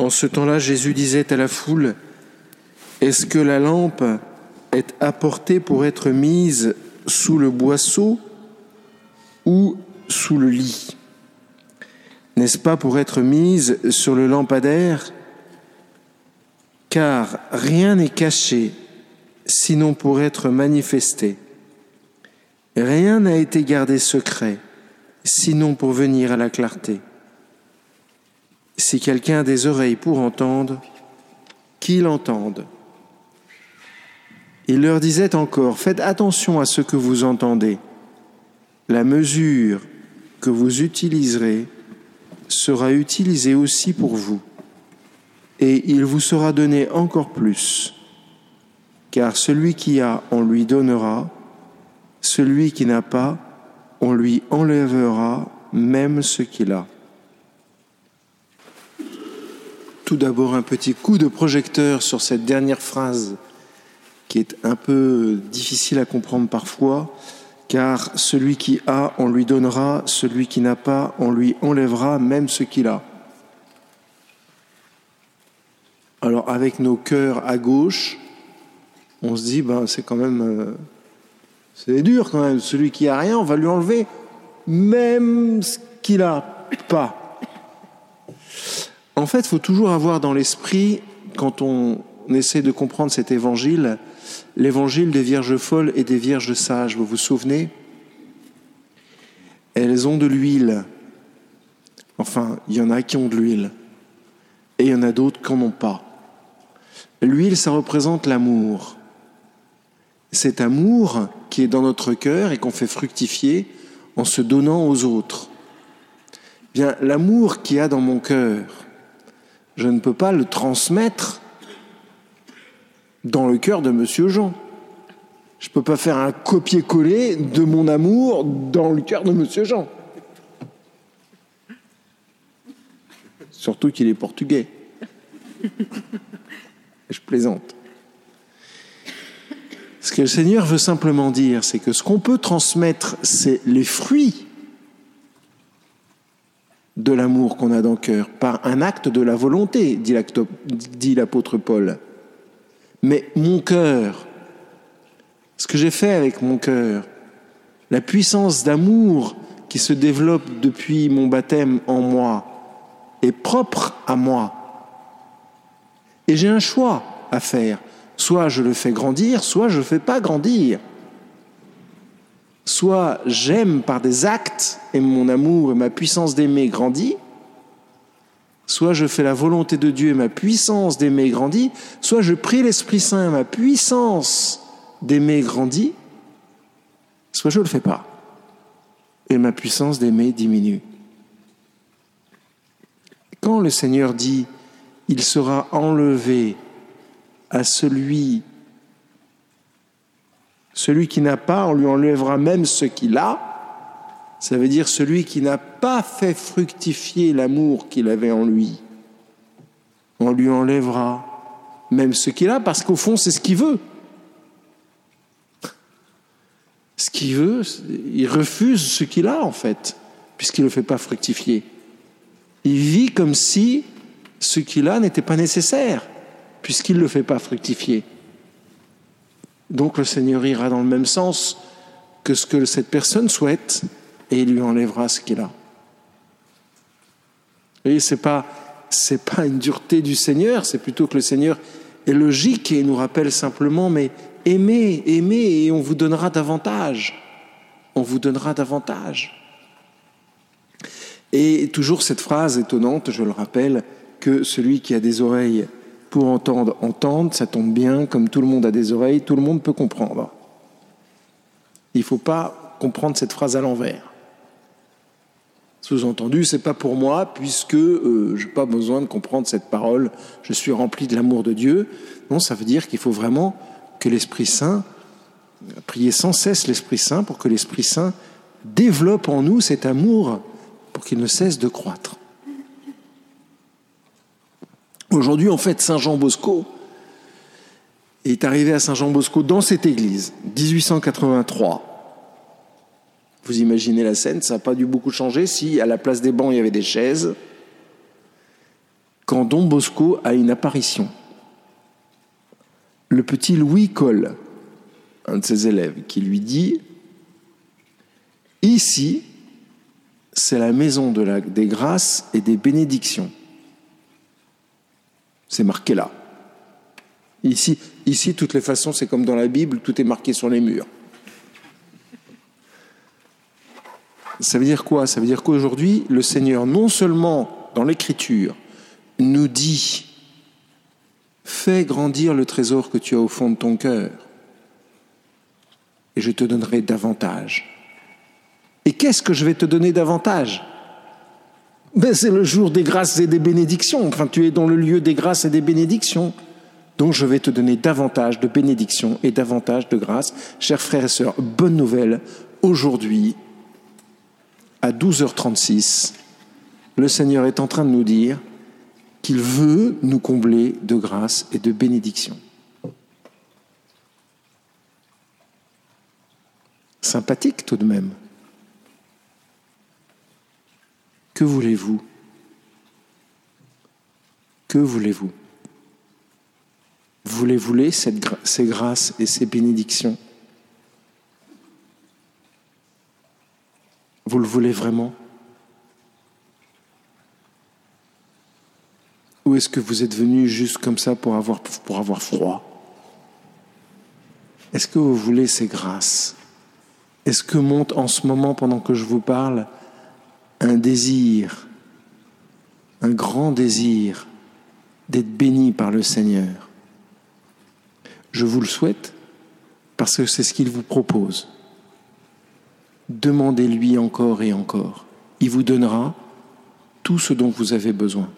En ce temps-là, Jésus disait à la foule, Est-ce que la lampe est apportée pour être mise sous le boisseau ou sous le lit? N'est-ce pas pour être mise sur le lampadaire? Car rien n'est caché, sinon pour être manifesté. Rien n'a été gardé secret, sinon pour venir à la clarté. Si quelqu'un a des oreilles pour entendre, qu'il entende. Il leur disait encore, faites attention à ce que vous entendez. La mesure que vous utiliserez sera utilisée aussi pour vous, et il vous sera donné encore plus, car celui qui a, on lui donnera, celui qui n'a pas, on lui enlèvera même ce qu'il a. Tout d'abord un petit coup de projecteur sur cette dernière phrase qui est un peu difficile à comprendre parfois, car celui qui a, on lui donnera, celui qui n'a pas, on lui enlèvera même ce qu'il a. Alors avec nos cœurs à gauche, on se dit, ben, c'est quand même... Euh, c'est dur quand même. Celui qui a rien, on va lui enlever même ce qu'il a pas. En fait, il faut toujours avoir dans l'esprit, quand on essaie de comprendre cet évangile, l'évangile des vierges folles et des vierges sages. Vous vous souvenez? Elles ont de l'huile. Enfin, il y en a qui ont de l'huile. Et il y en a d'autres qui n'en ont pas. L'huile, ça représente l'amour. Cet amour qui est dans notre cœur et qu'on fait fructifier en se donnant aux autres. Bien, l'amour qui y a dans mon cœur, je ne peux pas le transmettre dans le cœur de Monsieur Jean. Je ne peux pas faire un copier-coller de mon amour dans le cœur de Monsieur Jean. Surtout qu'il est portugais. Je plaisante. Ce que le Seigneur veut simplement dire, c'est que ce qu'on peut transmettre, c'est les fruits de l'amour qu'on a dans le cœur, par un acte de la volonté, dit l'apôtre Paul. Mais mon cœur, ce que j'ai fait avec mon cœur, la puissance d'amour qui se développe depuis mon baptême en moi, est propre à moi. Et j'ai un choix à faire. Soit je le fais grandir, soit je ne le fais pas grandir. Soit j'aime par des actes et mon amour et ma puissance d'aimer grandit, soit je fais la volonté de Dieu et ma puissance d'aimer grandit, soit je prie l'Esprit Saint et ma puissance d'aimer grandit, soit je ne le fais pas et ma puissance d'aimer diminue. Quand le Seigneur dit, il sera enlevé à celui, celui qui n'a pas, on lui enlèvera même ce qu'il a. Ça veut dire celui qui n'a pas fait fructifier l'amour qu'il avait en lui. On lui enlèvera même ce qu'il a parce qu'au fond, c'est ce qu'il veut. Ce qu'il veut, il refuse ce qu'il a en fait, puisqu'il ne le fait pas fructifier. Il vit comme si ce qu'il a n'était pas nécessaire puisqu'il ne le fait pas fructifier. Donc le Seigneur ira dans le même sens que ce que cette personne souhaite et il lui enlèvera ce qu'il a. Et ce n'est pas, c'est pas une dureté du Seigneur, c'est plutôt que le Seigneur est logique et nous rappelle simplement, mais aimez, aimez et on vous donnera davantage. On vous donnera davantage. Et toujours cette phrase étonnante, je le rappelle, que celui qui a des oreilles pour entendre, entendre, ça tombe bien, comme tout le monde a des oreilles, tout le monde peut comprendre. Il ne faut pas comprendre cette phrase à l'envers. Sous-entendu, c'est pas pour moi, puisque euh, je n'ai pas besoin de comprendre cette parole, je suis rempli de l'amour de Dieu. Non, ça veut dire qu'il faut vraiment que l'Esprit Saint, prier sans cesse l'Esprit Saint pour que l'Esprit Saint développe en nous cet amour pour qu'il ne cesse de croître. Aujourd'hui, en fait, Saint Jean Bosco est arrivé à Saint Jean Bosco dans cette église, 1883. Vous imaginez la scène, ça n'a pas dû beaucoup changer si à la place des bancs il y avait des chaises. quand Don Bosco a une apparition. Le petit Louis Cole, un de ses élèves, qui lui dit Ici, c'est la maison des grâces et des bénédictions. C'est marqué là. Ici, ici, toutes les façons, c'est comme dans la Bible, tout est marqué sur les murs. Ça veut dire quoi? Ça veut dire qu'aujourd'hui, le Seigneur, non seulement dans l'Écriture, nous dit Fais grandir le trésor que tu as au fond de ton cœur, et je te donnerai davantage. Et qu'est-ce que je vais te donner davantage? Ben, C'est le jour des grâces et des bénédictions. Enfin, tu es dans le lieu des grâces et des bénédictions. Donc je vais te donner davantage de bénédictions et davantage de grâces. Chers frères et sœurs, bonne nouvelle, aujourd'hui, à 12h36, le Seigneur est en train de nous dire qu'il veut nous combler de grâce et de bénédictions. Sympathique tout de même. Que voulez-vous? Que voulez-vous? Voulez-vous ces grâces et ces bénédictions? Vous le voulez vraiment? Ou est-ce que vous êtes venu juste comme ça pour avoir, pour avoir froid? Est-ce que vous voulez ces grâces? Est-ce que monte en ce moment, pendant que je vous parle, un désir, un grand désir d'être béni par le Seigneur Je vous le souhaite parce que c'est ce qu'il vous propose. Demandez-lui encore et encore. Il vous donnera tout ce dont vous avez besoin.